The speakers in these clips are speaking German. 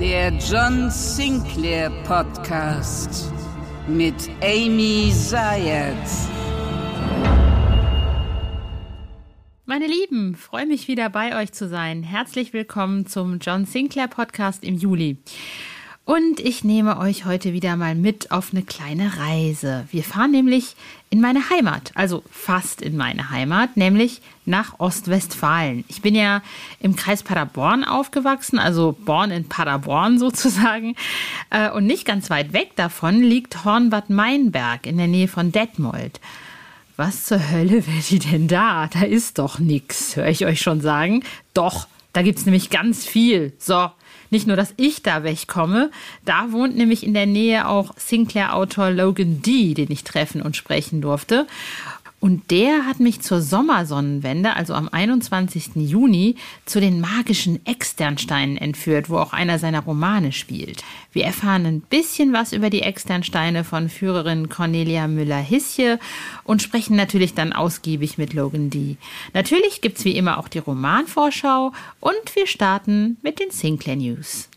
Der John Sinclair Podcast mit Amy Zayat. Meine Lieben, freue mich wieder bei euch zu sein. Herzlich willkommen zum John Sinclair Podcast im Juli. Und ich nehme euch heute wieder mal mit auf eine kleine Reise. Wir fahren nämlich in meine Heimat, also fast in meine Heimat, nämlich nach Ostwestfalen. Ich bin ja im Kreis Paderborn aufgewachsen, also born in Paderborn sozusagen. Äh, und nicht ganz weit weg davon liegt Hornbad Meinberg in der Nähe von Detmold. Was zur Hölle wäre die denn da? Da ist doch nix, höre ich euch schon sagen. Doch, da gibt's nämlich ganz viel. So, nicht nur, dass ich da wegkomme, da wohnt nämlich in der Nähe auch Sinclair-Autor Logan D., den ich treffen und sprechen durfte. Und der hat mich zur Sommersonnenwende, also am 21. Juni, zu den magischen Externsteinen entführt, wo auch einer seiner Romane spielt. Wir erfahren ein bisschen was über die Externsteine von Führerin Cornelia Müller-Hisje und sprechen natürlich dann ausgiebig mit Logan D. Natürlich gibt's wie immer auch die Romanvorschau und wir starten mit den Sinclair News.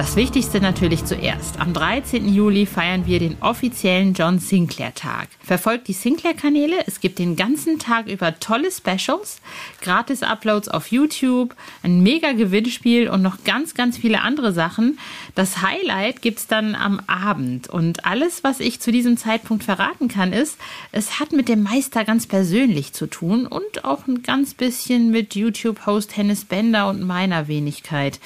Das Wichtigste natürlich zuerst. Am 13. Juli feiern wir den offiziellen John Sinclair Tag. Verfolgt die Sinclair-Kanäle. Es gibt den ganzen Tag über tolle Specials, Gratis-Uploads auf YouTube, ein mega Gewinnspiel und noch ganz, ganz viele andere Sachen. Das Highlight gibt's dann am Abend. Und alles, was ich zu diesem Zeitpunkt verraten kann, ist, es hat mit dem Meister ganz persönlich zu tun und auch ein ganz bisschen mit YouTube-Host Hennis Bender und meiner Wenigkeit.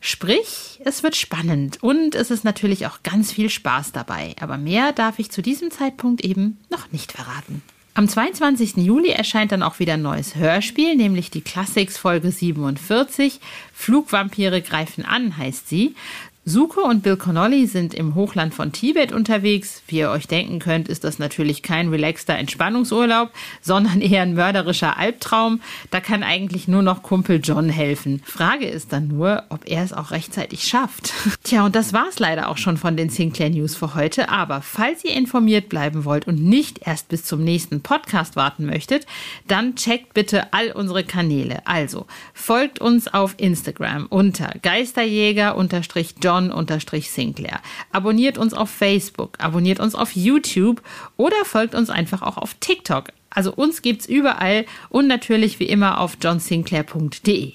Sprich, es wird spannend und es ist natürlich auch ganz viel Spaß dabei. Aber mehr darf ich zu diesem Zeitpunkt eben noch nicht verraten. Am 22. Juli erscheint dann auch wieder ein neues Hörspiel, nämlich die Classics Folge 47. Flugvampire greifen an, heißt sie. Suko und Bill Connolly sind im Hochland von Tibet unterwegs. Wie ihr euch denken könnt, ist das natürlich kein relaxter Entspannungsurlaub, sondern eher ein mörderischer Albtraum. Da kann eigentlich nur noch Kumpel John helfen. Frage ist dann nur, ob er es auch rechtzeitig schafft. Tja, und das war's leider auch schon von den Sinclair News für heute. Aber falls ihr informiert bleiben wollt und nicht erst bis zum nächsten Podcast warten möchtet, dann checkt bitte all unsere Kanäle. Also folgt uns auf Instagram unter Geisterjäger-John John-Sinclair. Abonniert uns auf Facebook, abonniert uns auf YouTube oder folgt uns einfach auch auf TikTok. Also uns gibt's überall und natürlich wie immer auf johnsinclair.de.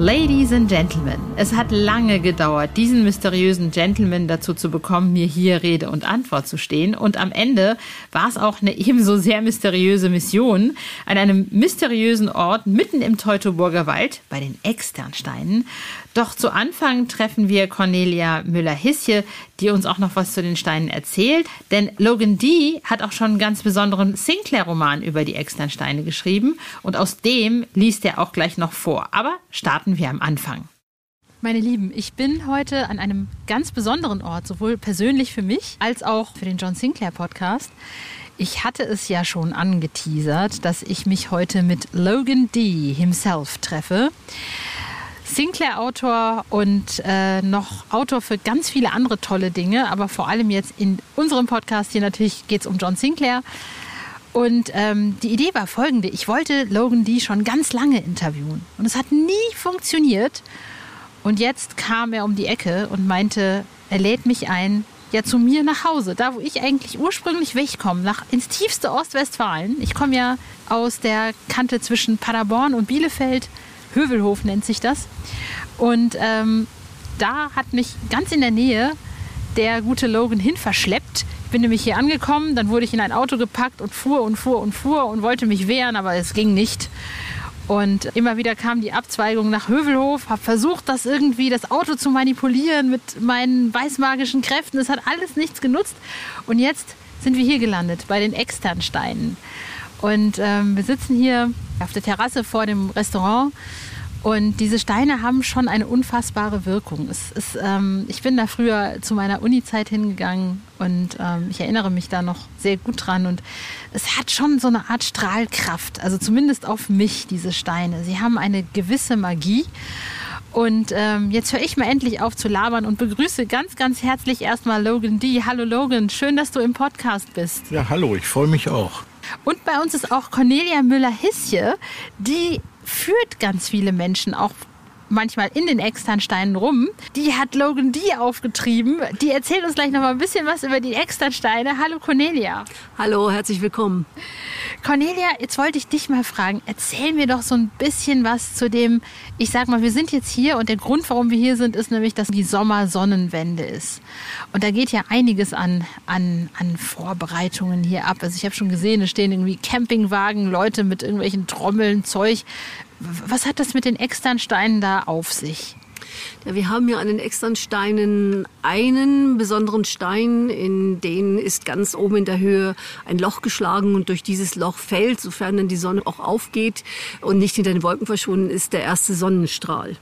Ladies and Gentlemen, es hat lange gedauert, diesen mysteriösen Gentleman dazu zu bekommen, mir hier Rede und Antwort zu stehen. Und am Ende war es auch eine ebenso sehr mysteriöse Mission an einem mysteriösen Ort mitten im Teutoburger Wald bei den Externsteinen. Doch zu Anfang treffen wir Cornelia Müller-Hisje, die uns auch noch was zu den Steinen erzählt. Denn Logan D. hat auch schon einen ganz besonderen Sinclair-Roman über die Externsteine geschrieben. Und aus dem liest er auch gleich noch vor. Aber starten wir am Anfang. Meine Lieben, ich bin heute an einem ganz besonderen Ort, sowohl persönlich für mich als auch für den John Sinclair Podcast. Ich hatte es ja schon angeteasert, dass ich mich heute mit Logan D. himself treffe. Sinclair-Autor und äh, noch Autor für ganz viele andere tolle Dinge, aber vor allem jetzt in unserem Podcast hier natürlich geht es um John Sinclair. Und ähm, die Idee war folgende: Ich wollte Logan D schon ganz lange interviewen und es hat nie funktioniert. Und jetzt kam er um die Ecke und meinte, er lädt mich ein, ja zu mir nach Hause, da wo ich eigentlich ursprünglich wegkomme, nach ins tiefste Ostwestfalen. Ich komme ja aus der Kante zwischen Paderborn und Bielefeld Hövelhof nennt sich das. Und ähm, da hat mich ganz in der Nähe der gute Logan hin verschleppt. Ich bin nämlich hier angekommen, dann wurde ich in ein Auto gepackt und fuhr und fuhr und fuhr und wollte mich wehren, aber es ging nicht. Und immer wieder kam die Abzweigung nach Hövelhof, habe versucht, das irgendwie das Auto zu manipulieren mit meinen weißmagischen Kräften. Es hat alles nichts genutzt. Und jetzt sind wir hier gelandet bei den Externsteinen. Und ähm, wir sitzen hier auf der Terrasse vor dem Restaurant. Und diese Steine haben schon eine unfassbare Wirkung. Ist, ähm, ich bin da früher zu meiner Uni-Zeit hingegangen und ähm, ich erinnere mich da noch sehr gut dran. Und es hat schon so eine Art Strahlkraft, also zumindest auf mich, diese Steine. Sie haben eine gewisse Magie. Und ähm, jetzt höre ich mal endlich auf zu labern und begrüße ganz, ganz herzlich erstmal Logan D. Hallo Logan, schön, dass du im Podcast bist. Ja, hallo, ich freue mich auch. Und bei uns ist auch Cornelia Müller-Hisje, die führt ganz viele Menschen auch manchmal in den Externsteinen rum. Die hat Logan D aufgetrieben. Die erzählt uns gleich noch mal ein bisschen was über die Externsteine. Hallo Cornelia. Hallo, herzlich willkommen. Cornelia, jetzt wollte ich dich mal fragen, erzähl mir doch so ein bisschen was zu dem, ich sag mal, wir sind jetzt hier und der Grund, warum wir hier sind, ist nämlich, dass die Sommersonnenwende ist. Und da geht ja einiges an, an, an Vorbereitungen hier ab. Also ich habe schon gesehen, es stehen irgendwie Campingwagen, Leute mit irgendwelchen Trommeln, Zeug. Was hat das mit den externen Steinen da auf sich? Ja, wir haben hier an den externen Steinen einen besonderen Stein, in den ist ganz oben in der Höhe ein Loch geschlagen und durch dieses Loch fällt, sofern dann die Sonne auch aufgeht und nicht hinter den Wolken verschwunden ist, der erste Sonnenstrahl.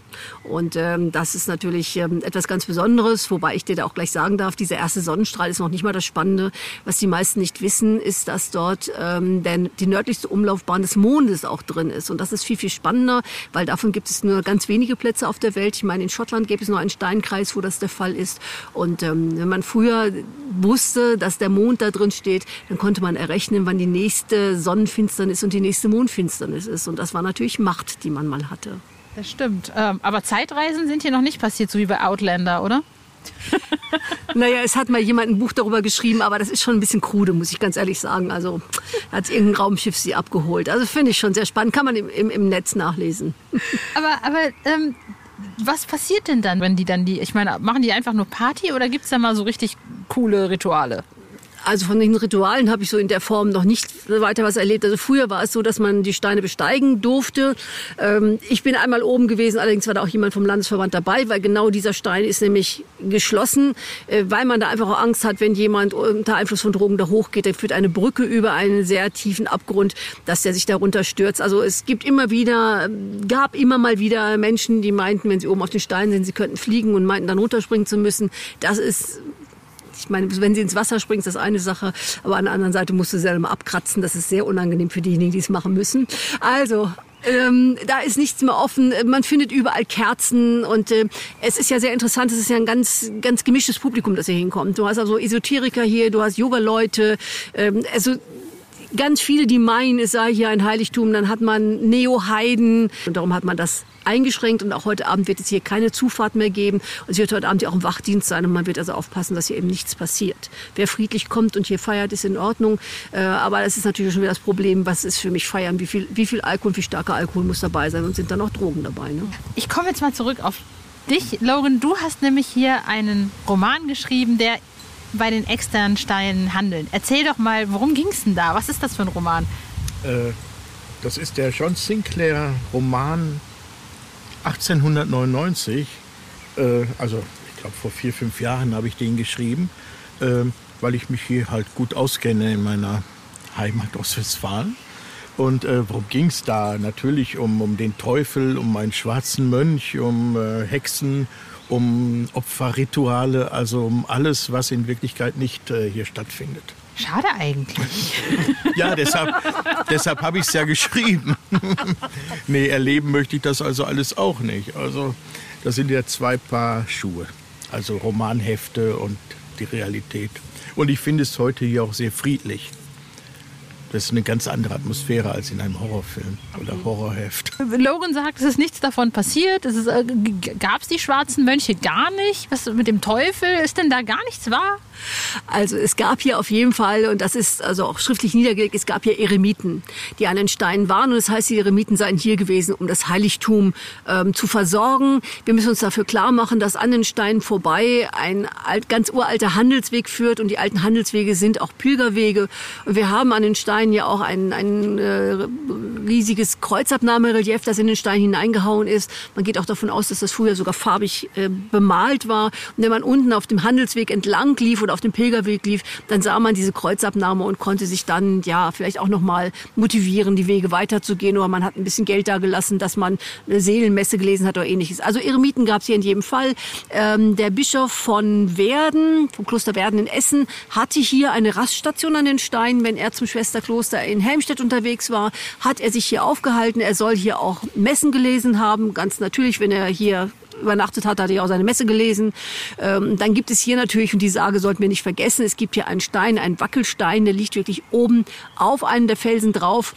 Und ähm, das ist natürlich ähm, etwas ganz Besonderes, wobei ich dir da auch gleich sagen darf, dieser erste Sonnenstrahl ist noch nicht mal das Spannende. Was die meisten nicht wissen, ist, dass dort ähm, der, die nördlichste Umlaufbahn des Mondes auch drin ist. Und das ist viel, viel spannender, weil davon gibt es nur ganz wenige Plätze auf der Welt. Ich meine, in Schottland gäbe es nur einen Steinkreis, wo das der Fall ist. Und ähm, wenn man früher wusste, dass der Mond da drin steht, dann konnte man errechnen, wann die nächste Sonnenfinsternis und die nächste Mondfinsternis ist. Und das war natürlich Macht, die man mal hatte. Das stimmt. Ähm, aber Zeitreisen sind hier noch nicht passiert, so wie bei Outlander, oder? naja, es hat mal jemand ein Buch darüber geschrieben, aber das ist schon ein bisschen krude, muss ich ganz ehrlich sagen. Also hat irgendein Raumschiff sie abgeholt. Also finde ich schon sehr spannend, kann man im, im, im Netz nachlesen. Aber, aber ähm, was passiert denn dann, wenn die dann die, ich meine, machen die einfach nur Party oder gibt es da mal so richtig coole Rituale? Also von den Ritualen habe ich so in der Form noch nicht weiter was erlebt. Also früher war es so, dass man die Steine besteigen durfte. Ähm, ich bin einmal oben gewesen, allerdings war da auch jemand vom Landesverband dabei, weil genau dieser Stein ist nämlich geschlossen, äh, weil man da einfach auch Angst hat, wenn jemand unter Einfluss von Drogen da hochgeht, der führt eine Brücke über einen sehr tiefen Abgrund, dass der sich darunter stürzt. Also es gibt immer wieder, gab immer mal wieder Menschen, die meinten, wenn sie oben auf den Steinen sind, sie könnten fliegen und meinten dann runterspringen zu müssen. Das ist ich meine, wenn sie ins Wasser springt, ist das eine Sache, aber an der anderen Seite musst du sie dann mal abkratzen. Das ist sehr unangenehm für diejenigen, die es machen müssen. Also, ähm, da ist nichts mehr offen. Man findet überall Kerzen und äh, es ist ja sehr interessant. Es ist ja ein ganz, ganz gemischtes Publikum, das hier hinkommt. Du hast also Esoteriker hier, du hast Yoga-Leute. Ähm, also ganz viele, die meinen, es sei hier ein Heiligtum. Dann hat man Neo-Heiden und darum hat man das eingeschränkt und auch heute Abend wird es hier keine Zufahrt mehr geben. Und es wird heute Abend ja auch ein Wachdienst sein und man wird also aufpassen, dass hier eben nichts passiert. Wer friedlich kommt und hier feiert, ist in Ordnung. Äh, aber das ist natürlich schon wieder das Problem, was ist für mich feiern? Wie viel, wie viel Alkohol, wie starker Alkohol muss dabei sein und sind da noch Drogen dabei? Ne? Ich komme jetzt mal zurück auf dich, Lauren. Du hast nämlich hier einen Roman geschrieben, der bei den externen Steinen handelt. Erzähl doch mal, worum ging es denn da? Was ist das für ein Roman? Äh, das ist der John Sinclair Roman 1899, äh, also ich glaube vor vier, fünf Jahren habe ich den geschrieben, äh, weil ich mich hier halt gut auskenne in meiner Heimat Ostwestfalen. Und äh, worum ging es da? Natürlich um, um den Teufel, um einen schwarzen Mönch, um äh, Hexen, um Opferrituale, also um alles, was in Wirklichkeit nicht äh, hier stattfindet. Schade eigentlich. Ja, deshalb, deshalb habe ich es ja geschrieben. nee, erleben möchte ich das also alles auch nicht. Also das sind ja zwei Paar Schuhe. Also Romanhefte und die Realität. Und ich finde es heute hier auch sehr friedlich. Das ist eine ganz andere Atmosphäre als in einem Horrorfilm oder Horrorheft. Logan sagt, es ist nichts davon passiert. Es äh, gab es die schwarzen Mönche gar nicht. Was mit dem Teufel? Ist denn da gar nichts wahr? Also es gab hier auf jeden Fall, und das ist also auch schriftlich niedergelegt, es gab hier Eremiten, die an den Steinen waren. Und das heißt, die Eremiten seien hier gewesen, um das Heiligtum ähm, zu versorgen. Wir müssen uns dafür klar machen, dass an den Steinen vorbei ein alt, ganz uralter Handelsweg führt. Und die alten Handelswege sind auch Pilgerwege. Und wir haben an den Steinen ja auch ein, ein äh, riesiges Kreuzabnahmerelief, das in den Stein hineingehauen ist. Man geht auch davon aus, dass das früher sogar farbig äh, bemalt war. Und wenn man unten auf dem Handelsweg entlang lief oder auf dem Pilgerweg lief, dann sah man diese Kreuzabnahme und konnte sich dann ja vielleicht auch noch mal motivieren, die Wege weiterzugehen oder man hat ein bisschen Geld da gelassen, dass man eine Seelenmesse gelesen hat oder ähnliches. Also Eremiten gab es hier in jedem Fall. Ähm, der Bischof von Werden, vom Kloster Werden in Essen, hatte hier eine Raststation an den Steinen. Wenn er zum Schwesterkloster in Helmstedt unterwegs war, hat er sich hier aufgehalten. Er soll hier auch Messen gelesen haben. Ganz natürlich, wenn er hier übernachtet hat, hat er auch seine Messe gelesen. Ähm, dann gibt es hier natürlich, und die Sage sollten wir nicht vergessen, es gibt hier einen Stein, einen Wackelstein, der liegt wirklich oben auf einem der Felsen drauf.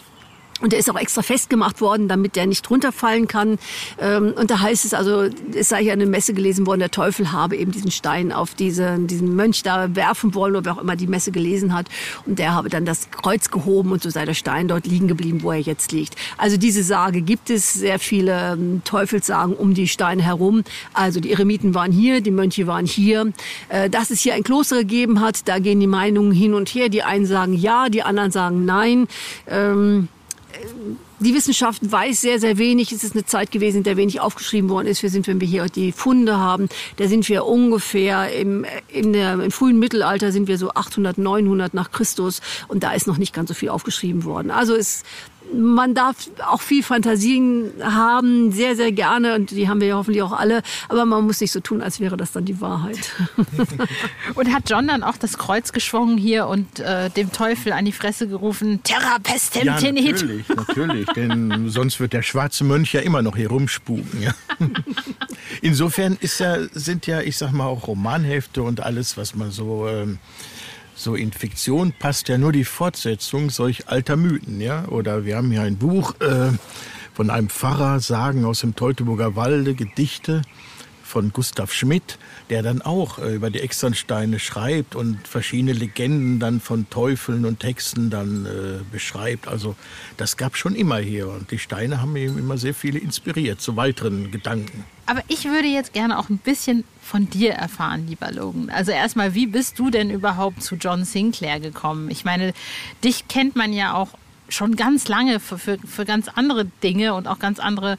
Und der ist auch extra festgemacht worden, damit der nicht runterfallen kann. Ähm, und da heißt es also, es sei hier eine Messe gelesen worden, der Teufel habe eben diesen Stein auf diesen, diesen Mönch da werfen wollen, oder wer auch immer die Messe gelesen hat. Und der habe dann das Kreuz gehoben und so sei der Stein dort liegen geblieben, wo er jetzt liegt. Also diese Sage gibt es, sehr viele ähm, Teufelssagen um die Steine herum. Also die Eremiten waren hier, die Mönche waren hier. Äh, dass es hier ein Kloster gegeben hat, da gehen die Meinungen hin und her. Die einen sagen ja, die anderen sagen nein. Die Wissenschaft weiß sehr, sehr wenig. Es ist eine Zeit gewesen, in der wenig aufgeschrieben worden ist. Wir sind, wenn wir hier die Funde haben, da sind wir ungefähr im, der, im frühen Mittelalter sind wir so 800, 900 nach Christus und da ist noch nicht ganz so viel aufgeschrieben worden. Also es man darf auch viel Fantasien haben, sehr, sehr gerne. Und die haben wir ja hoffentlich auch alle. Aber man muss nicht so tun, als wäre das dann die Wahrheit. und hat John dann auch das Kreuz geschwungen hier und äh, dem Teufel an die Fresse gerufen, Terra pestem ja, natürlich, natürlich. Denn sonst wird der schwarze Mönch ja immer noch hier rumspuken. Ja. Insofern ist ja, sind ja, ich sag mal, auch Romanhefte und alles, was man so... Ähm, so in Fiktion passt ja nur die Fortsetzung solch alter Mythen, ja. Oder wir haben hier ein Buch äh, von einem Pfarrer, Sagen aus dem Teutoburger Walde, Gedichte von Gustav Schmidt, der dann auch äh, über die Externsteine schreibt und verschiedene Legenden dann von Teufeln und Texten dann äh, beschreibt. Also das gab schon immer hier und die Steine haben eben immer sehr viele inspiriert zu weiteren Gedanken. Aber ich würde jetzt gerne auch ein bisschen von dir erfahren, lieber Logan. Also erstmal, wie bist du denn überhaupt zu John Sinclair gekommen? Ich meine, dich kennt man ja auch schon ganz lange für, für, für ganz andere Dinge und auch ganz andere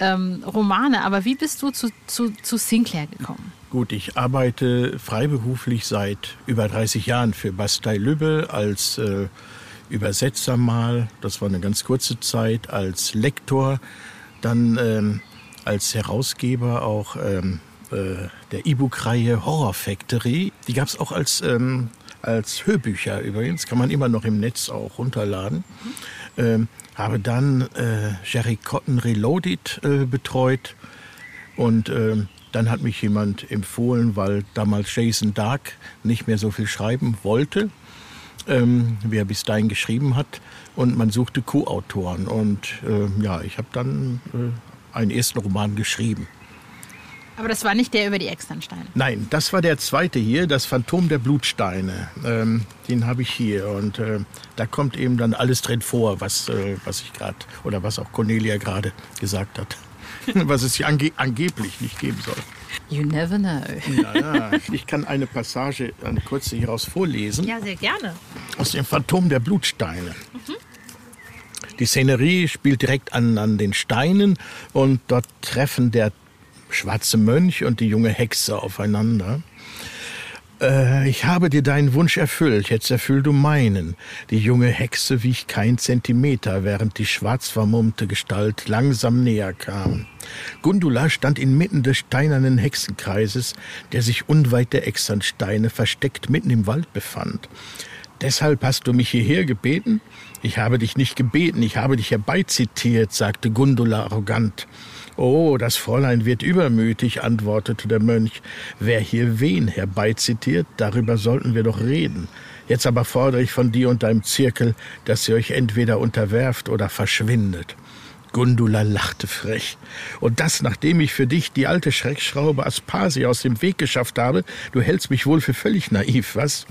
ähm, Romane. Aber wie bist du zu, zu, zu Sinclair gekommen? Gut, ich arbeite freiberuflich seit über 30 Jahren für Bastei Lübbe als äh, Übersetzer mal. Das war eine ganz kurze Zeit als Lektor, dann ähm, als Herausgeber auch ähm, äh, der E-Book-Reihe Horror Factory. Die gab es auch als ähm, als Hörbücher übrigens, kann man immer noch im Netz auch runterladen. Ähm, habe dann äh, Jerry Cotton Reloaded äh, betreut und äh, dann hat mich jemand empfohlen, weil damals Jason Dark nicht mehr so viel schreiben wollte, ähm, wie er bis dahin geschrieben hat. Und man suchte Co-Autoren. Und äh, ja, ich habe dann äh, einen ersten Roman geschrieben. Aber das war nicht der über die Externsteine? Nein, das war der zweite hier, das Phantom der Blutsteine. Ähm, den habe ich hier und äh, da kommt eben dann alles drin vor, was, äh, was ich gerade oder was auch Cornelia gerade gesagt hat. was es hier ange angeblich nicht geben soll. You never know. ja, ja. Ich kann eine Passage, eine kurze hieraus vorlesen. Ja, sehr gerne. Aus dem Phantom der Blutsteine. Mhm. Die Szenerie spielt direkt an, an den Steinen und dort treffen der schwarze Mönch und die junge Hexe aufeinander. Äh, ich habe dir deinen Wunsch erfüllt, jetzt erfüll du meinen. Die junge Hexe wich kein Zentimeter, während die schwarz vermummte Gestalt langsam näher kam. Gundula stand inmitten des steinernen Hexenkreises, der sich unweit der Externsteine versteckt mitten im Wald befand. Deshalb hast du mich hierher gebeten? Ich habe dich nicht gebeten, ich habe dich herbeizitiert, sagte Gundula arrogant. Oh, das Fräulein wird übermütig, antwortete der Mönch. Wer hier wen herbeizitiert, darüber sollten wir doch reden. Jetzt aber fordere ich von dir und deinem Zirkel, dass ihr euch entweder unterwerft oder verschwindet. Gundula lachte frech. Und das, nachdem ich für dich die alte Schreckschraube Aspasia aus dem Weg geschafft habe? Du hältst mich wohl für völlig naiv, was?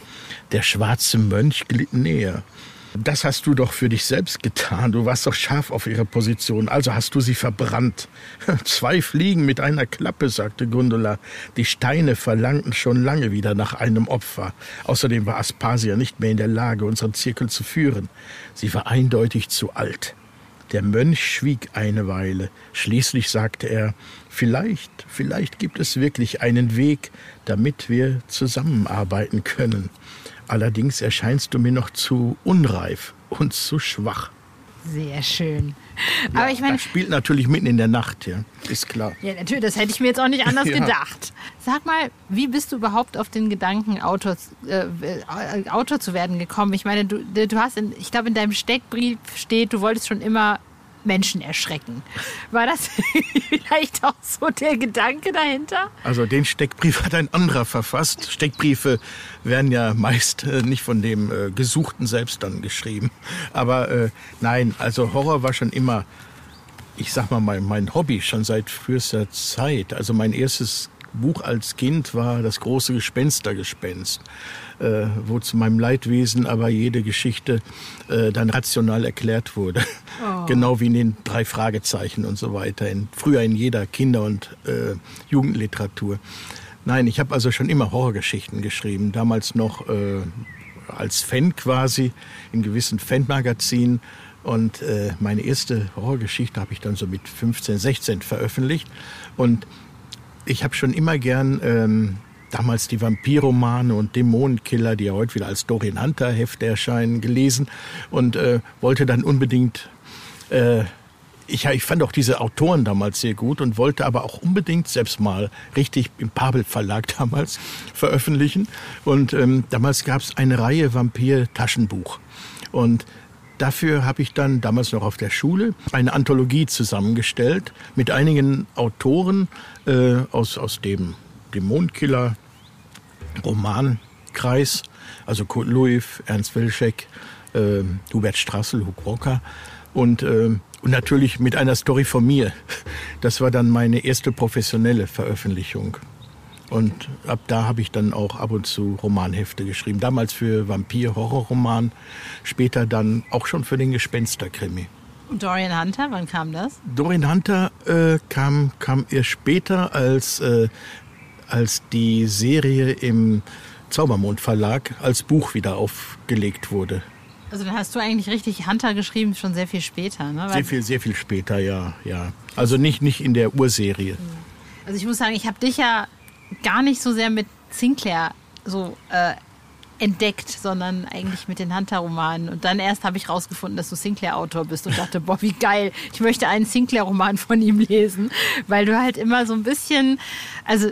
Der schwarze Mönch glitt näher. Das hast du doch für dich selbst getan. Du warst doch scharf auf ihre Position. Also hast du sie verbrannt. Zwei Fliegen mit einer Klappe, sagte Gundula. Die Steine verlangten schon lange wieder nach einem Opfer. Außerdem war Aspasia nicht mehr in der Lage, unseren Zirkel zu führen. Sie war eindeutig zu alt. Der Mönch schwieg eine Weile. Schließlich sagte er, vielleicht, vielleicht gibt es wirklich einen Weg, damit wir zusammenarbeiten können. Allerdings erscheinst du mir noch zu unreif und zu schwach. Sehr schön. Ja, Aber ich meine, das spielt natürlich mitten in der Nacht, ja, ist klar. Ja, natürlich, das hätte ich mir jetzt auch nicht anders ja. gedacht. Sag mal, wie bist du überhaupt auf den Gedanken, Autor, äh, äh, Autor zu werden gekommen? Ich meine, du, du hast, in, ich glaube, in deinem Steckbrief steht, du wolltest schon immer Menschen erschrecken. War das vielleicht auch so der Gedanke dahinter? Also den Steckbrief hat ein anderer verfasst. Steckbriefe werden ja meist äh, nicht von dem äh, Gesuchten selbst dann geschrieben. Aber äh, nein, also Horror war schon immer, ich sag mal, mein, mein Hobby schon seit frühester Zeit. Also mein erstes Buch als Kind war das große Gespenstergespenst, äh, wo zu meinem Leidwesen aber jede Geschichte äh, dann rational erklärt wurde. Oh. Genau wie in den drei Fragezeichen und so weiter. In, früher in jeder Kinder- und äh, Jugendliteratur. Nein, ich habe also schon immer Horrorgeschichten geschrieben. Damals noch äh, als Fan quasi in gewissen Fanmagazinen. Und äh, meine erste Horrorgeschichte habe ich dann so mit 15, 16 veröffentlicht. Und ich habe schon immer gern ähm, damals die Vampirromane und Dämonenkiller, die ja heute wieder als Dorian Hunter Hefte erscheinen, gelesen und äh, wollte dann unbedingt äh, ich, ich fand auch diese Autoren damals sehr gut und wollte aber auch unbedingt selbst mal richtig im Pabel Verlag damals veröffentlichen. Und ähm, damals gab es eine Reihe Vampir-Taschenbuch. Und Dafür habe ich dann damals noch auf der Schule eine Anthologie zusammengestellt mit einigen Autoren äh, aus, aus dem Dämonenkiller Romankreis, also Kurt Louis, Ernst Wilczek, äh, Hubert Strassel, Hug Walker und, äh, und natürlich mit einer Story von mir. Das war dann meine erste professionelle Veröffentlichung. Und ab da habe ich dann auch ab und zu Romanhefte geschrieben. Damals für Vampir-Horrorroman, später dann auch schon für den Gespensterkrimi. Und Dorian Hunter, wann kam das? Dorian Hunter äh, kam, kam erst später, als, äh, als die Serie im Zaubermond Verlag als Buch wieder aufgelegt wurde. Also dann hast du eigentlich richtig Hunter geschrieben, schon sehr viel später, ne? Sehr viel, sehr viel später, ja, ja. Also nicht, nicht in der Urserie. Also ich muss sagen, ich habe dich ja gar nicht so sehr mit Sinclair so äh, entdeckt, sondern eigentlich mit den Hunter-Romanen. Und dann erst habe ich rausgefunden, dass du Sinclair-Autor bist und dachte, boah, wie geil, ich möchte einen Sinclair-Roman von ihm lesen, weil du halt immer so ein bisschen, also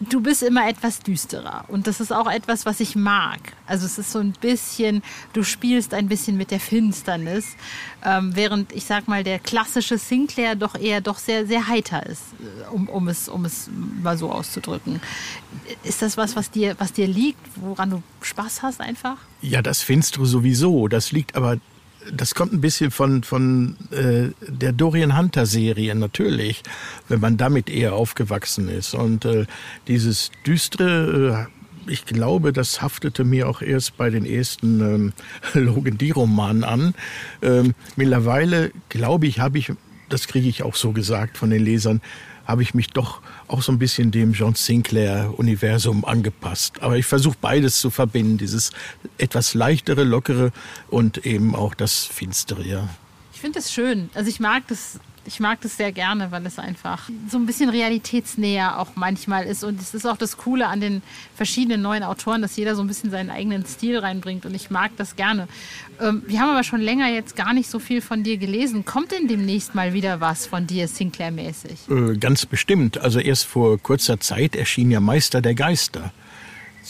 du bist immer etwas düsterer. Und das ist auch etwas, was ich mag. Also es ist so ein bisschen, du spielst ein bisschen mit der Finsternis, ähm, während ich sag mal, der klassische Sinclair doch eher doch sehr, sehr heiter ist, äh, um, um, es, um es mal so auszudrücken. Ist das was, was dir, was dir liegt, woran du Spaß hast einfach? Ja, das Finstere sowieso. Das liegt aber das kommt ein bisschen von, von äh, der Dorian Hunter Serie natürlich, wenn man damit eher aufgewachsen ist. Und äh, dieses düstere, äh, ich glaube, das haftete mir auch erst bei den ersten ähm, Logan D Romanen an. Ähm, mittlerweile glaube ich, habe ich, das kriege ich auch so gesagt von den Lesern, habe ich mich doch auch so ein bisschen dem John Sinclair-Universum angepasst. Aber ich versuche beides zu verbinden, dieses etwas leichtere, lockere und eben auch das Finstere, ja. Ich finde es schön. Also ich mag das ich mag das sehr gerne, weil es einfach so ein bisschen realitätsnäher auch manchmal ist. Und es ist auch das Coole an den verschiedenen neuen Autoren, dass jeder so ein bisschen seinen eigenen Stil reinbringt. Und ich mag das gerne. Ähm, wir haben aber schon länger jetzt gar nicht so viel von dir gelesen. Kommt denn demnächst mal wieder was von dir, Sinclair-mäßig? Äh, ganz bestimmt. Also erst vor kurzer Zeit erschien ja Meister der Geister.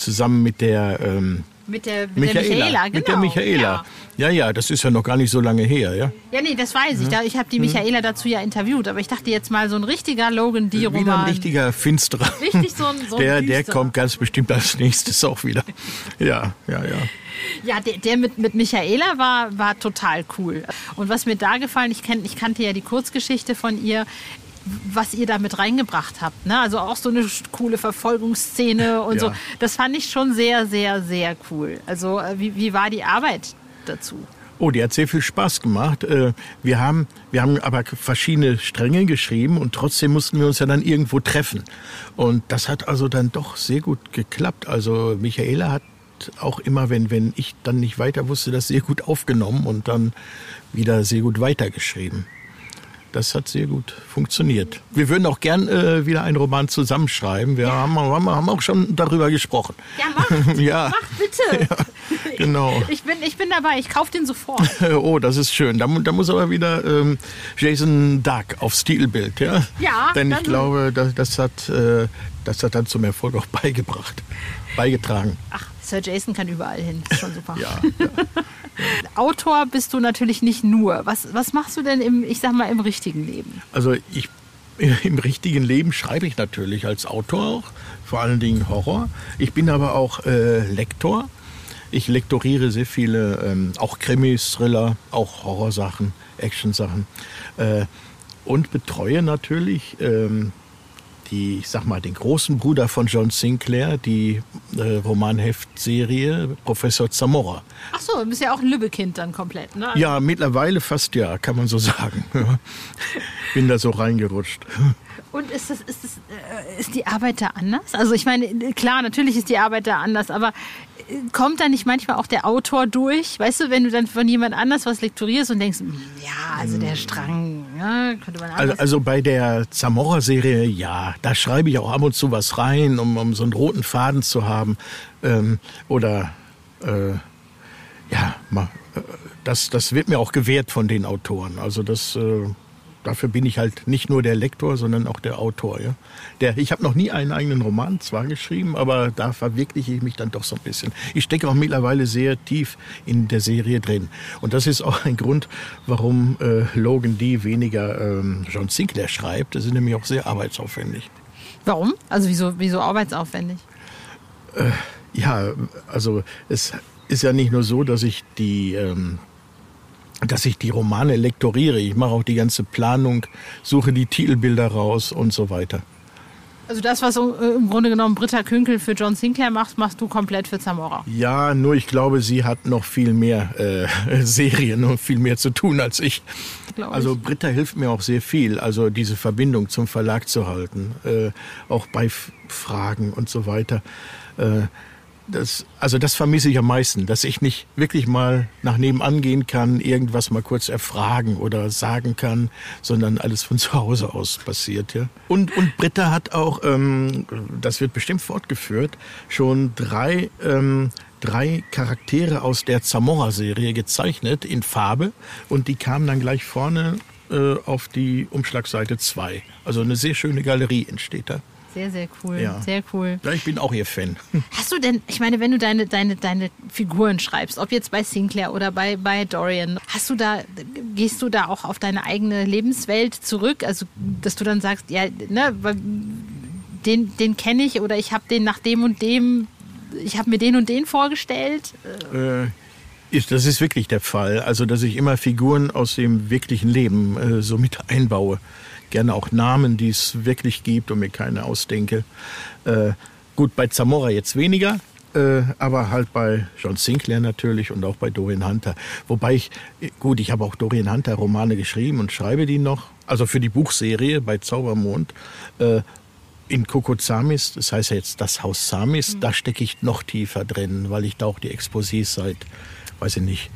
Zusammen mit der... Ähm mit der, mit Michaela, der Michaela, genau. Mit der Michaela. Ja. ja. ja, das ist ja noch gar nicht so lange her, ja? Ja, nee, das weiß ich. Ja. Ich habe die Michaela dazu ja interviewt, aber ich dachte jetzt mal so ein richtiger Logan D-Roman. Wieder ein richtiger Finsterer. Richtig so ein, so ein der, der kommt ganz bestimmt als nächstes auch wieder. Ja, ja, ja. Ja, der, der mit, mit Michaela war, war total cool. Und was mir da gefallen, ich, kenn, ich kannte ja die Kurzgeschichte von ihr, was ihr da mit reingebracht habt. Ne? Also auch so eine coole Verfolgungsszene und ja. so. Das fand ich schon sehr, sehr, sehr cool. Also äh, wie, wie war die Arbeit dazu? Oh, die hat sehr viel Spaß gemacht. Äh, wir haben, wir haben aber verschiedene Stränge geschrieben und trotzdem mussten wir uns ja dann irgendwo treffen. Und das hat also dann doch sehr gut geklappt. Also Michaela hat auch immer, wenn, wenn ich dann nicht weiter wusste, das sehr gut aufgenommen und dann wieder sehr gut weitergeschrieben das hat sehr gut funktioniert. Wir würden auch gern äh, wieder einen Roman zusammenschreiben. Wir ja. haben, haben, haben, auch schon darüber gesprochen. Ja, mach, ja. mach bitte. Ja, genau. Ich bin, ich bin dabei, ich kaufe den sofort. oh, das ist schön. Da, da muss aber wieder ähm, Jason Dark auf Stilbild, ja? Ja. Denn ich glaube, das, das, hat, äh, das hat dann zum Erfolg auch beigebracht, beigetragen. Ach, Sir Jason kann überall hin. Ist schon super. Ja, ja. Autor bist du natürlich nicht nur. Was, was machst du denn im, ich sag mal, im richtigen Leben? Also ich im richtigen Leben schreibe ich natürlich als Autor auch, vor allen Dingen Horror. Ich bin aber auch äh, Lektor. Ich lektoriere sehr viele, ähm, auch Krimis, Thriller, auch Horrorsachen, Actionsachen. Äh, und betreue natürlich ähm, die, ich sag mal, den großen Bruder von John Sinclair, die äh, Romanheftserie Professor Zamora. Ach so, du bist ja auch ein Lübbekind dann komplett, ne? Ja, mittlerweile fast ja, kann man so sagen. Bin da so reingerutscht. Und ist, das, ist, das, äh, ist die Arbeit da anders? Also ich meine, klar, natürlich ist die Arbeit da anders, aber kommt da nicht manchmal auch der Autor durch? Weißt du, wenn du dann von jemand anders was lektorierst und denkst, hm, ja, also der Strang, ja, könnte man Also, anders. also bei der Zamora-Serie, ja, da schreibe ich auch ab und zu was rein, um, um so einen roten Faden zu haben. Ähm, oder äh, ja, ma- äh, das, das wird mir auch gewährt von den Autoren. Also das, äh, dafür bin ich halt nicht nur der Lektor, sondern auch der Autor. Ja? Der, ich habe noch nie einen eigenen Roman zwar geschrieben, aber da verwirkliche ich mich dann doch so ein bisschen. Ich stecke auch mittlerweile sehr tief in der Serie drin. Und das ist auch ein Grund, warum äh, Logan D. weniger ähm, John Sinclair schreibt. Das ist nämlich auch sehr arbeitsaufwendig. Warum? Also wieso, wieso arbeitsaufwendig? Ja, also es ist ja nicht nur so, dass ich die, ähm, dass ich die Romane lektoriere. Ich mache auch die ganze Planung, suche die Titelbilder raus und so weiter. Also das, was äh, im Grunde genommen Britta Künkel für John Sinclair macht, machst du komplett für Zamora. Ja, nur ich glaube, sie hat noch viel mehr äh, Serien und viel mehr zu tun als ich. Glaub ich. Also Britta hilft mir auch sehr viel, also diese Verbindung zum Verlag zu halten, äh, auch bei F Fragen und so weiter. Äh, das, also das vermisse ich am meisten, dass ich nicht wirklich mal nach nebenan gehen kann, irgendwas mal kurz erfragen oder sagen kann, sondern alles von zu Hause aus passiert. Ja. Und, und Britta hat auch, ähm, das wird bestimmt fortgeführt, schon drei, ähm, drei Charaktere aus der Zamora-Serie gezeichnet in Farbe und die kamen dann gleich vorne äh, auf die Umschlagseite 2. Also eine sehr schöne Galerie entsteht da. Sehr, sehr cool. Ja. Sehr cool. Ja, ich bin auch ihr Fan. Hast du denn, ich meine, wenn du deine, deine, deine Figuren schreibst, ob jetzt bei Sinclair oder bei, bei Dorian, hast du da, gehst du da auch auf deine eigene Lebenswelt zurück? Also, dass du dann sagst, ja, ne, den, den kenne ich oder ich habe den nach dem und dem, ich habe mir den und den vorgestellt. Äh, ist, das ist wirklich der Fall. Also, dass ich immer Figuren aus dem wirklichen Leben äh, so mit einbaue. Gerne auch Namen, die es wirklich gibt und mir keine ausdenke. Äh, gut, bei Zamora jetzt weniger, äh, aber halt bei John Sinclair natürlich und auch bei Dorian Hunter. Wobei ich, gut, ich habe auch Dorian Hunter Romane geschrieben und schreibe die noch. Also für die Buchserie bei Zaubermond. Äh, in Kokozamis, das heißt ja jetzt das Haus Samis, da stecke ich noch tiefer drin, weil ich da auch die Exposés seit, weiß ich nicht,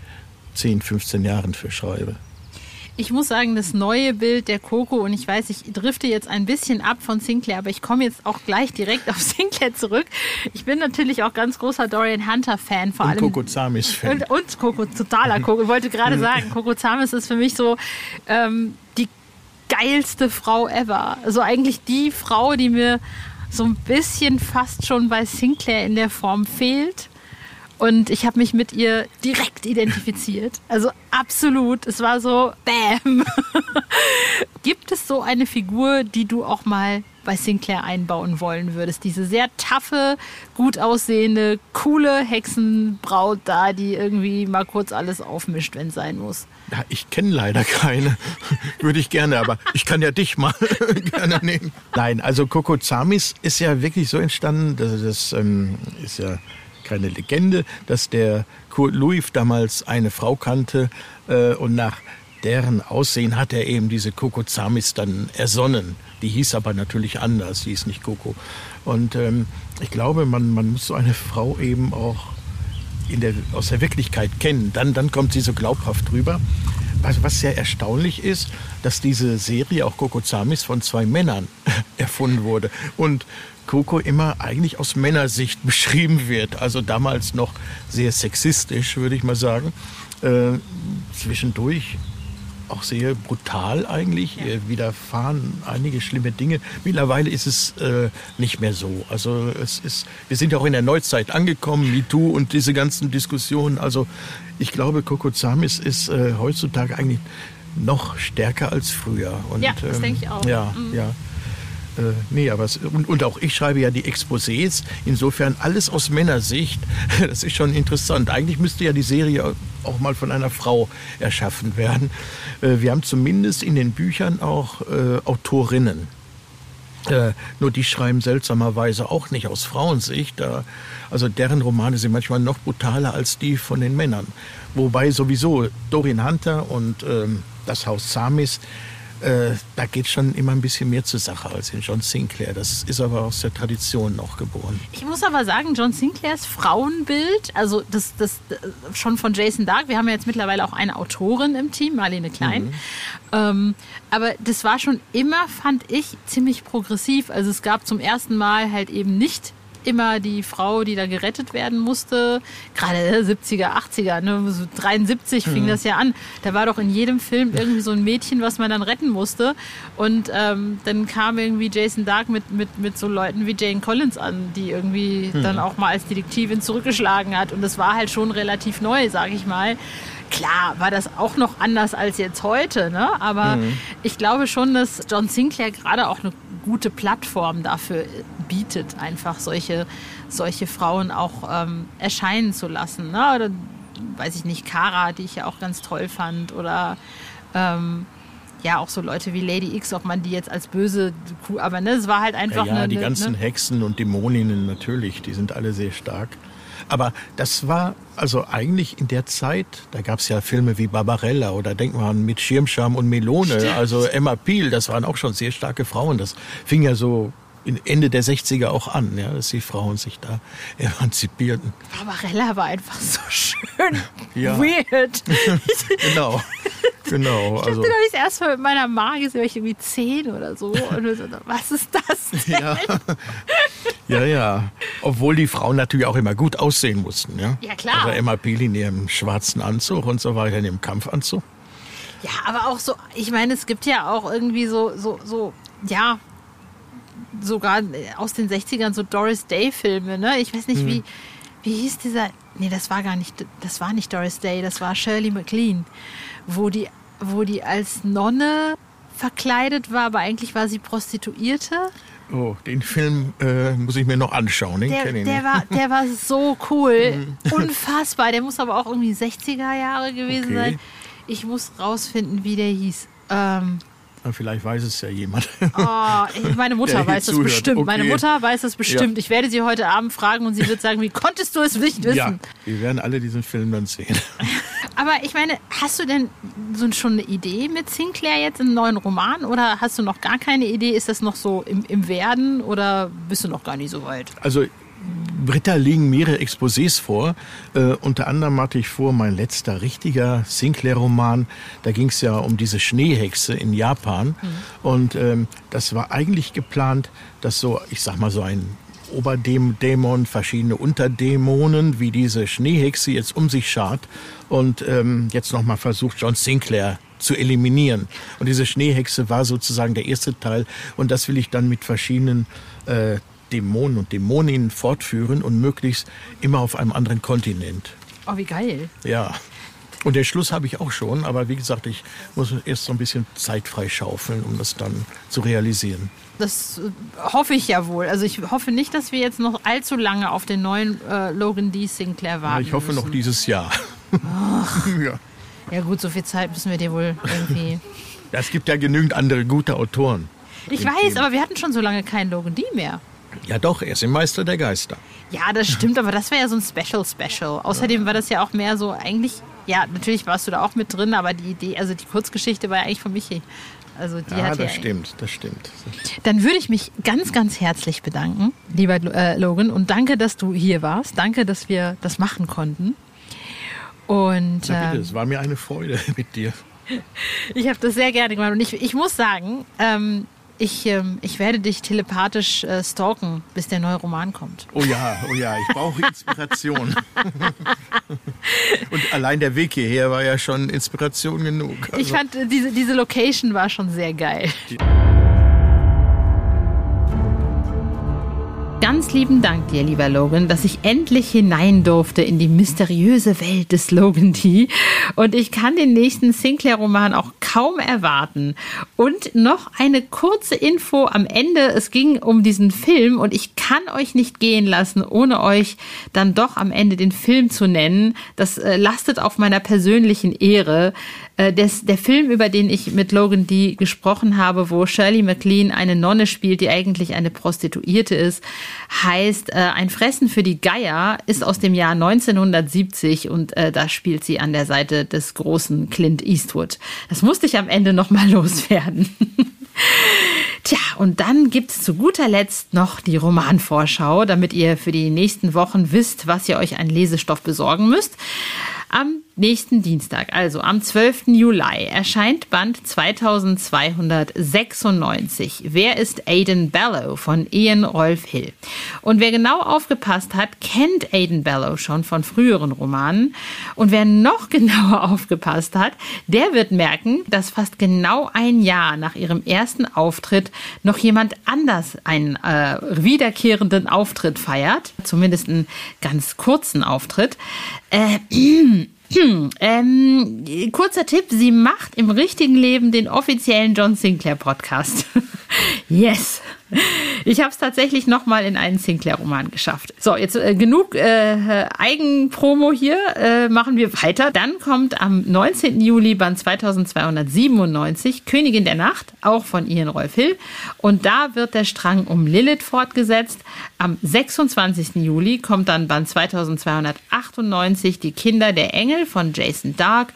10, 15 Jahren für schreibe. Ich muss sagen, das neue Bild der Coco, und ich weiß, ich drifte jetzt ein bisschen ab von Sinclair, aber ich komme jetzt auch glelich direkt auf Sinclair zurück. Ich bin natürlich auch ganz großer Dorian Hunter-Fan, vor Und allem. Kokozamis-Fan. Und, und Coco, totaler Coco. Ich wollte gerade sagen, Coco Zamis ist für mich so ähm, die geilste Frau ever. Also eigentlich die Frau, die mir so ein bisschen fast schon bei Sinclair in der Form fehlt. Und ich habe mich mit ihr direkt identifiziert. Also absolut. Es war so, bam. Gibt es so eine Figur, die du auch mal bei Sinclair einbauen wollen würdest? Diese sehr taffe, gut aussehende, coole Hexenbraut da, die irgendwie mal kurz alles aufmischt, wenn es sein muss. Ja, ich kenne leider keine. Würde ich gerne, aber ich kann ja dich mal gerne nehmen. Nein, also Kokozamis ist ja wirklich so entstanden, das, das ähm, ist ja keine Legende, dass der Kurt Louis damals eine Frau kannte äh, und nach deren Aussehen hat er eben diese Kokozamis dann ersonnen. Die hieß aber natürlich anders, die hieß nicht Coco. Und ähm, ich glaube, man, man muss so eine Frau eben auch der, aus der Wirklichkeit kennen. Dann, dann kommt sie so glaubhaft rüber. Was, was sehr erstaunlich ist, dass diese Serie, auch Coco Zamis, von zwei Männern erfunden wurde. Und Coco immer eigentlich aus Männersicht beschrieben wird. Also damals noch sehr sexistisch, würde ich mal sagen. Äh, zwischendurch auch sehr brutal eigentlich. Ja. Widerfahren einige schlimme Dinge. Mittlerweile ist es äh, nicht mehr so. Also es ist, wir sind ja auch in der Neuzeit angekommen, MeToo und diese ganzen Diskussionen. Also ich glaube, Coco Zamis ist äh, heutzutage eigentlich noch stärker als früher. Und, ja, das ähm, denke ich auch. Ja, mhm. ja. Äh, nee, aber es, und, und auch ich schreibe ja die Exposés. Insofern alles aus Männersicht. Das ist schon interessant. Eigentlich müsste ja die Serie auch mal von einer Frau erschaffen werden. Äh, wir haben zumindest in den Büchern auch äh, Autorinnen. Äh, nur die schreiben seltsamerweise auch nicht aus Frauensicht. Äh, also deren Romane sind manchmal noch brutaler als die von den Männern. Wobei sowieso Dorin Hunter und ähm, das Haus Samis äh, da geht schon immer ein bisschen mehr zur Sache als in John Sinclair. Das ist aber aus der Tradition noch geboren. Ich muss aber sagen, John Sinclairs Frauenbild, also das, das schon von Jason Dark, wir haben ja jetzt mittlerweile auch eine Autorin im Team, Marlene Klein. Mhm. Ähm, aber das war schon immer, fand ich, ziemlich progressiv. Also es gab zum ersten Mal halt eben nicht immer die Frau, die da gerettet werden musste. Gerade 70er, 80er, ne? so 73 fing mhm. das ja an. Da war doch in jedem Film irgendwie so ein Mädchen, was man dann retten musste. Und ähm, dann kam irgendwie Jason Dark mit, mit, mit so Leuten wie Jane Collins an, die irgendwie mhm. dann auch mal als Detektivin zurückgeschlagen hat. Und das war halt schon relativ neu, sag ich mal. Klar war das auch noch anders als jetzt heute, ne? aber mhm. ich glaube schon, dass John Sinclair gerade auch eine gute Plattform dafür bietet, einfach solche, solche Frauen auch ähm, erscheinen zu lassen. Ne? Oder weiß ich nicht, Kara, die ich ja auch ganz toll fand, oder ähm, ja, auch so Leute wie Lady X, ob man die jetzt als böse Kuh, aber ne, es war halt einfach. Ja, ja eine, die ganzen ne? Hexen und Dämoninnen natürlich, die sind alle sehr stark. Aber das war also eigentlich in der Zeit, da gab es ja Filme wie Barbarella oder denkt man mit Schirmscham und Melone, Stimmt. also Emma Peel, das waren auch schon sehr starke Frauen. Das fing ja so Ende der 60er auch an, ja, dass die Frauen sich da emanzipierten. Barbarella war einfach so schön ja. weird. genau. Genau. Ich also. dachte, ich das erst mal mit meiner Mama gesehen, war ich irgendwie zehn oder so. Und so, was ist das denn? Ja. ja, ja. Obwohl die Frauen natürlich auch immer gut aussehen mussten. Ja, ja klar. Also Emma Peel in ihrem schwarzen Anzug und so weiter, in ihrem Kampfanzug. Ja, aber auch so, ich meine, es gibt ja auch irgendwie so, so, so, ja, sogar aus den 60ern so Doris Day-Filme, ne? Ich weiß nicht, hm. wie, wie hieß dieser. Nee, das war gar nicht, das war nicht Doris Day, das war Shirley MacLaine wo die, wo die als Nonne verkleidet war, aber eigentlich war sie Prostituierte. Oh, den Film äh, muss ich mir noch anschauen. Den der, ich der, war, der war so cool. Unfassbar. Der muss aber auch irgendwie 60er Jahre gewesen okay. sein. Ich muss rausfinden, wie der hieß. Ähm, Vielleicht weiß es ja jemand. Oh, meine Mutter weiß das bestimmt. Okay. Meine Mutter weiß das bestimmt. Ja. Ich werde sie heute Abend fragen und sie wird sagen, wie konntest du es nicht wissen? Ja, wir werden alle diesen Film dann sehen. Aber ich meine, hast du denn so schon eine Idee mit Sinclair jetzt im neuen Roman oder hast du noch gar keine Idee? Ist das noch so im, im Werden oder bist du noch gar nicht so weit? Also Britta liegen mehrere Exposés vor. Äh, unter anderem hatte ich vor, mein letzter richtiger Sinclair-Roman. Da ging es ja um diese Schneehexe in Japan. Mhm. Und ähm, das war eigentlich geplant, dass so, ich sag mal, so ein Oberdämon, verschiedene Unterdämonen, wie diese Schneehexe jetzt um sich schart und ähm, jetzt nochmal versucht, John Sinclair zu eliminieren. Und diese Schneehexe war sozusagen der erste Teil und das will ich dann mit verschiedenen äh, Dämonen und Dämoninnen fortführen und möglichst immer auf einem anderen Kontinent. Oh, wie geil. Ja. Und den Schluss habe ich auch schon, aber wie gesagt, ich muss erst so ein bisschen Zeit freischaufeln, um das dann zu realisieren. Das äh, hoffe ich ja wohl. Also ich hoffe nicht, dass wir jetzt noch allzu lange auf den neuen äh, Logan D. Sinclair warten. Ja, ich hoffe müssen. noch dieses Jahr. Ach. ja. ja gut, so viel Zeit müssen wir dir wohl irgendwie. Es gibt ja genügend andere gute Autoren. Ich weiß, Team. aber wir hatten schon so lange keinen Logan D mehr. Ja doch, er ist im Meister der Geister. Ja, das stimmt, aber das wäre ja so ein Special-Special. Außerdem war das ja auch mehr so eigentlich, ja, natürlich warst du da auch mit drin, aber die Idee, also die Kurzgeschichte war ja eigentlich von Michi. Also die ja, hat das ja stimmt, das stimmt. Dann würde ich mich ganz, ganz herzlich bedanken, lieber äh, Logan, und danke, dass du hier warst. Danke, dass wir das machen konnten. Und Na bitte, ähm, es war mir eine Freude mit dir. Ich habe das sehr gerne gemacht und ich, ich muss sagen, ähm, Ich, ähm, ich werde dich telepathisch äh, stalken, bis der neue Roman kommt. Oh ja, oh ja, ich brauche Inspiration. Und allein der Weg hierher war ja schon Inspiration genug. Also ich fand, äh, diese, diese Location war schon sehr geil. Die Ganz lieben Dank dir, lieber Logan, dass ich endlich hinein durfte in die mysteriöse Welt des Logan D. Und ich kann den nächsten Sinclair-Roman auch kaum erwarten. Und noch eine kurze Info am Ende. Es ging um diesen Film und ich kann euch nicht gehen lassen, ohne euch dann doch am Ende den Film zu nennen. Das äh, lastet auf meiner persönlichen Ehre. Äh, der Film, über den ich mit Logan D gesprochen habe, wo Shirley MacLaine eine Nonne spielt, die eigentlich eine Prostituierte ist, heißt äh, Ein Fressen für die Geier, ist aus dem Jahr 1970 und äh, da spielt sie an der Seite des großen Clint Eastwood. Das musste ich am Ende nochmal loswerden. Tja, und dann gibt's zu guter Letzt noch die Romanvorschau, damit ihr für die nächsten Wochen wisst, was ihr euch an Lesestoff besorgen müsst. Am nächsten Dienstag, also am 12. Juli, erscheint Band 2296. Wer ist Aidan Bellow von Ian Rolf Hill? Und wer genau aufgepasst hat, kennt Aidan Bellow schon von früheren Romanen. Und wer noch genauer aufgepasst hat, der wird merken, dass fast genau ein Jahr nach ihrem ersten Auftritt noch jemand anders einen äh, wiederkehrenden Auftritt feiert. Zumindest einen ganz kurzen Auftritt. Äh, hm, ähm, kurzer Tipp, sie macht im richtigen Leben den offiziellen John Sinclair Podcast. yes. Ich habe es tatsächlich nochmal in einen Sinclair-Roman geschafft. So, jetzt äh, genug äh, Eigenpromo hier. Äh, machen wir weiter. Dann kommt am 19. Juli Band 2297 Königin der Nacht, auch von Ian Rolf Hill. Und da wird der Strang um Lilith fortgesetzt. Am 26. Juli kommt dann Band 2298 Die Kinder der Engel von Jason Dark.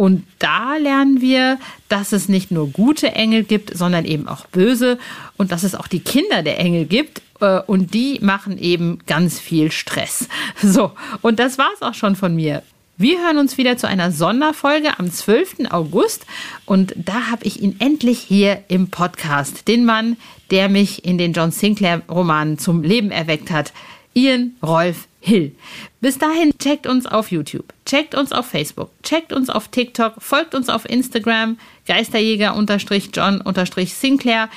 Und da lernen wir, dass es nicht nur gute Engel gibt, sondern eben auch böse und dass es auch die Kinder der Engel gibt äh, und die machen eben ganz viel Stress. So, und das war's auch schon von mir. Wir hören uns wieder zu einer Sonderfolge am 12. August und da habe ich ihn endlich hier im Podcast, den Mann, der mich in den John Sinclair Romanen zum Leben erweckt hat, Ian Rolf Hill. Bis dahin checkt uns auf YouTube, checkt uns auf Facebook, checkt uns auf TikTok, folgt uns auf Instagram, Geisterjäger-John-Sinclair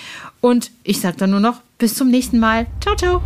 und ich sage dann nur noch bis zum nächsten Mal. Ciao, ciao.